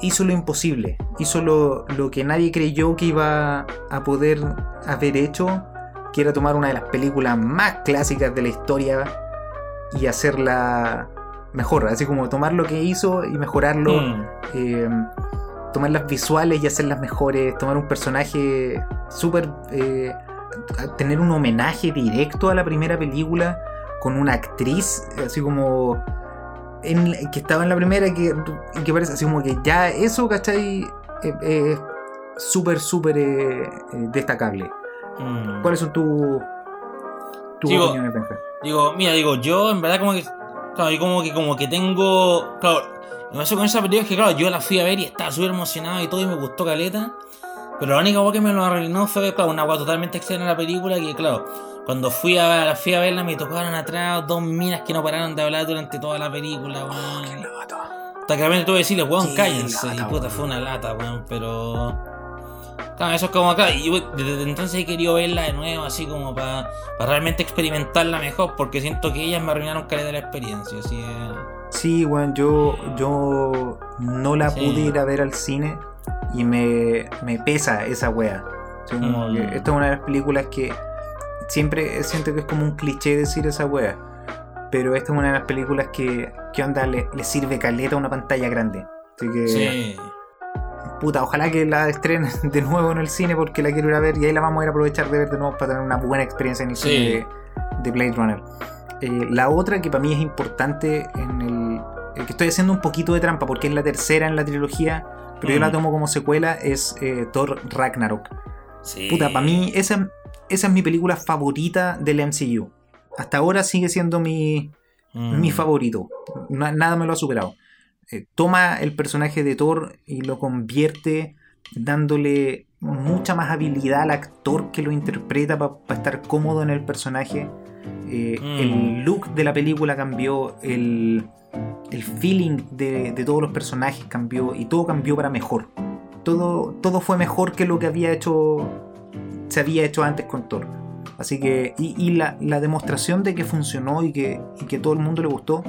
hizo lo imposible, hizo lo, lo que nadie creyó que iba a poder haber hecho, que era tomar una de las películas más clásicas de la historia y hacerla mejor, así como tomar lo que hizo y mejorarlo Mm. eh, tomar las visuales y hacerlas mejores, tomar un personaje súper... eh, tener un homenaje directo a la primera película con una actriz, así como... en- que estaba en la primera y que, que parece así como que ya eso, ¿cachai? Eh, eh, súper, súper destacable. Mm. ¿Cuáles son tus Digo- opiniones, Benja? Digo, mira, digo, yo en verdad como que. Claro, yo como que como que tengo. Claro, lo que con esa película es que claro, yo la fui a ver y estaba súper emocionado y todo y me gustó caleta. Pero la única cosa que me lo arruinó fue claro, una agua totalmente externa a la película que claro, cuando fui a, la fui a verla me tocaron atrás dos minas que no pararon de hablar durante toda la película, weón. Hasta que realmente tuve que decirles, weón, cállense. lata, y puta, fue una lata, weón, pero. Claro, eso es como acá. Y yo desde entonces he querido verla de nuevo, así como para realmente experimentarla mejor, porque siento que ellas me arruinaron caleta de la experiencia. Así es. Sí, bueno, yo, yo no la Sí. pude ir a ver al cine y me, me pesa esa wea. Como Mm. que esta es una de las películas que siempre siento que es como un cliché decir esa wea. Pero esta es una de las películas que, que onda le, le sirve caleta a una pantalla grande. Así que, Sí. Puta, ojalá que la estrenen de nuevo en el cine porque la quiero ir a ver y ahí la vamos a ir a aprovechar de ver de nuevo para tener una buena experiencia en el Sí. cine de, de Blade Runner. Eh, la otra que para mí es importante en el, el que estoy haciendo un poquito de trampa porque es la tercera en la trilogía, pero yo Mm. la tomo como secuela, es eh, Thor Ragnarok. Sí. Puta, para mí esa, esa es mi película favorita del MCU. Hasta ahora sigue siendo mi, Mm. mi favorito. Na- nada me lo ha superado. Eh, toma el personaje de Thor y lo convierte dándole mucha más habilidad al actor que lo interpreta para estar cómodo en el personaje. Eh, Mm. El look de la película cambió, el, el feeling de, de todos los personajes cambió y todo cambió para mejor. Todo, todo fue mejor que lo que había hecho se había hecho antes con Thor. Así que, y, y la, la demostración de que funcionó y que, y que todo el mundo le gustó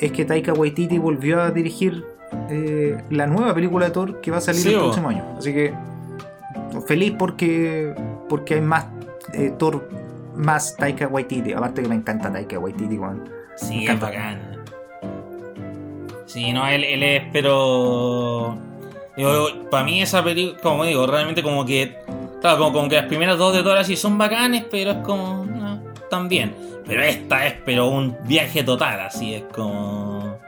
es que Taika Waititi volvió a dirigir eh, la nueva película de Thor que va a salir Sí, el próximo año. Así que feliz porque, porque hay más eh, Thor, más Taika Waititi. Aparte que me encanta Taika Waititi, weón. Sí, es bacán. Sí, no, él, él es, pero. Digo, para mí esa película, como digo, realmente como que. Claro, como, como que las primeras dos de Dora sí son bacanes, pero es como. No, también. Pero esta es, pero un viaje total, así es como.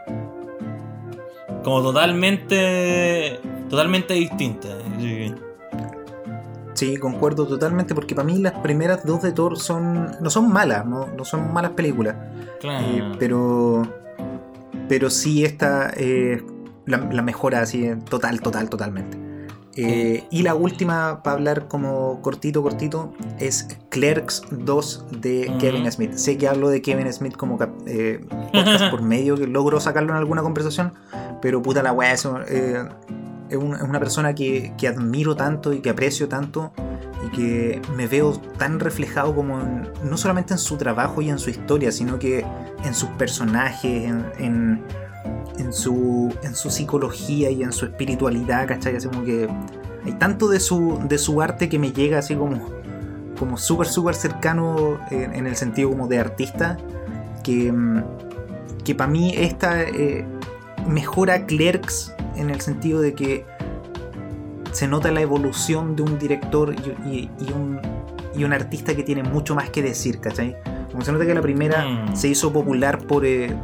como totalmente. Totalmente distinta. Sí. Sí, concuerdo totalmente porque para mí las primeras dos de Thor son no son malas, no, no son malas películas, Claro. Eh, pero pero sí esta eh, la, la mejora así total, total, totalmente. Eh, y la última para hablar como cortito, cortito es Clerks 2 de Ujú. Kevin Smith. Sé que hablo de Kevin Smith como eh, podcast por medio, que logro sacarlo en alguna conversación, pero puta la weá, eh, es, un- es una persona que, que admiro tanto y que aprecio tanto y que me veo tan reflejado como en- no solamente en su trabajo y en su historia, sino que en sus personajes, en, en, en su, en su psicología y en su espiritualidad, ¿cachai? Así como que hay tanto de su, de su arte que me llega así como, como súper, súper cercano en, en el sentido como de artista, que, mm, que para mí esta eh, mejora Clerks en el sentido de que se nota la evolución de un director y, y- y un, y un artista que tiene mucho más que decir, ¿cachai? Como se nota que la primera Mm. se hizo popular por... eh,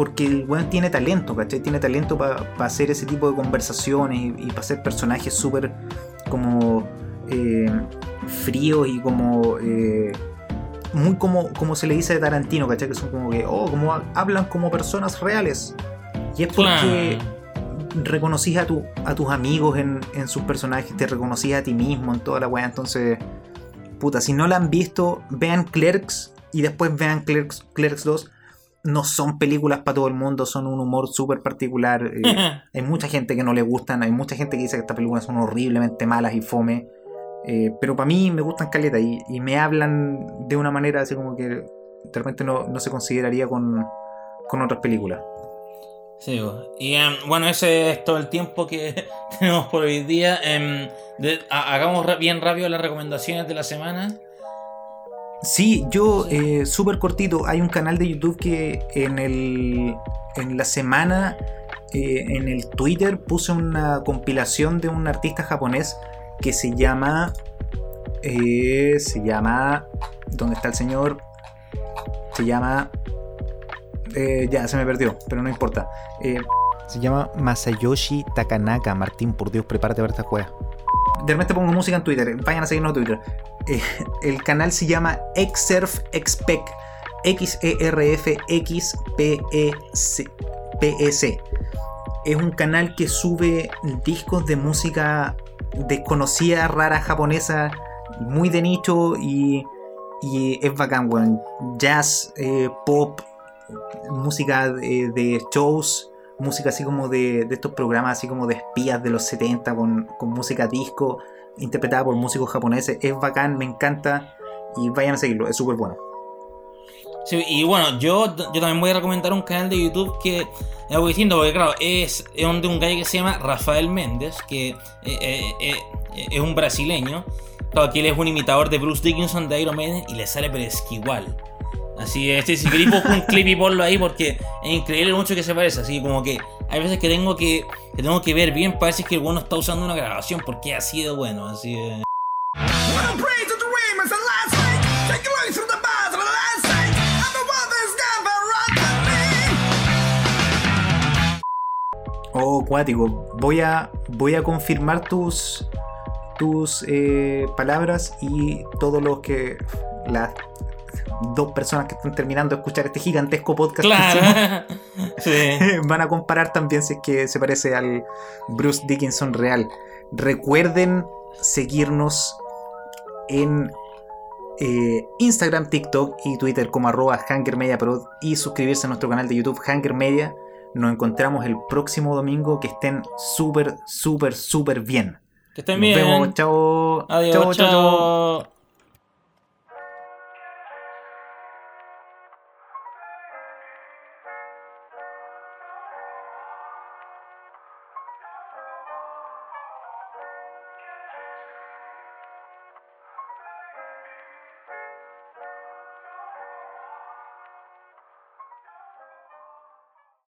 porque el weón tiene talento, ¿cachai? Tiene talento para hacer ese tipo de conversaciones y, y para hacer personajes súper como eh, fríos y como... eh, muy como, como se le dice de Tarantino, ¿cachai? Que son como que, oh, como ha- hablan como personas reales. Y es porque reconocís a, tu, a tus amigos en, en sus personajes, te reconocís a ti mismo en toda la weá. Entonces, puta, si no la han visto, vean Clerks y después vean Clerks, Clerks 2. No son películas para todo el mundo, son un humor súper particular. eh, hay mucha gente que no le gustan, hay mucha gente que dice que estas películas son horriblemente malas y fome. eh, pero para mí me gustan caleta y, y me hablan de una manera así como que de repente no, no se consideraría con, con otras películas. Sí, y em, bueno, ese es todo el tiempo que tenemos por hoy día. Em, de- hagamos bien rápido las recomendaciones de la semana. Sí, yo eh, súper cortito, hay un canal de YouTube que en, el, en la semana eh, en el Twitter puse una compilación de un artista japonés que se llama... eh, se llama... ¿Dónde está el señor? Se llama... eh, ya, se me perdió, pero no importa. Eh, se llama Masayoshi Takanaka. Martín, por Dios, prepárate para esta juega. De repente pongo música en Twitter, vayan a seguirnos en Twitter. Eh, el canal se llama Xsurf Xpec. X-E-R-F-X-P-E-C. Es un canal que sube discos de música desconocida, rara, japonesa, muy de nicho y, es bacán, weón. Jazz, eh, pop, música de shows, música así como de, de estos programas así como de espías de los 70 con, con música disco interpretada por músicos japoneses. Es bacán, me encanta y vayan a seguirlo, es súper bueno. Y bueno, yo, yo también voy a recomendar un canal de YouTube que es algo distinto, porque claro, es, es de un gallo que se llama Rafael Méndez, que eh, eh, eh, es un brasileño. Claro, que él es un imitador de Bruce Dickinson de Iron Maiden y le sale pero es que igual. Así es, si queréis buscar un clip y ponlo ahí porque es increíble mucho que se parece. Así como que hay veces que tengo que, que tengo que ver bien para ver si es que el bueno está usando una grabación porque ha sido bueno. Así es. Oh, cuático. Voy a, voy a confirmar tus, tus eh, palabras y todos los que. Las dos personas que están terminando de escuchar este gigantesco podcast que hicimos, Claro. sí. van a comparar también si es que se parece al Bruce Dickinson real. Recuerden seguirnos en eh, Instagram, TikTok y Twitter como arroba HangerMediaProd y suscribirse a nuestro canal de YouTube Hanger Media. Nos encontramos el próximo domingo. Que estén súper, súper, súper bien. Que estén Nos bien. vemos. Chao. Adiós. Chao, chao. chao.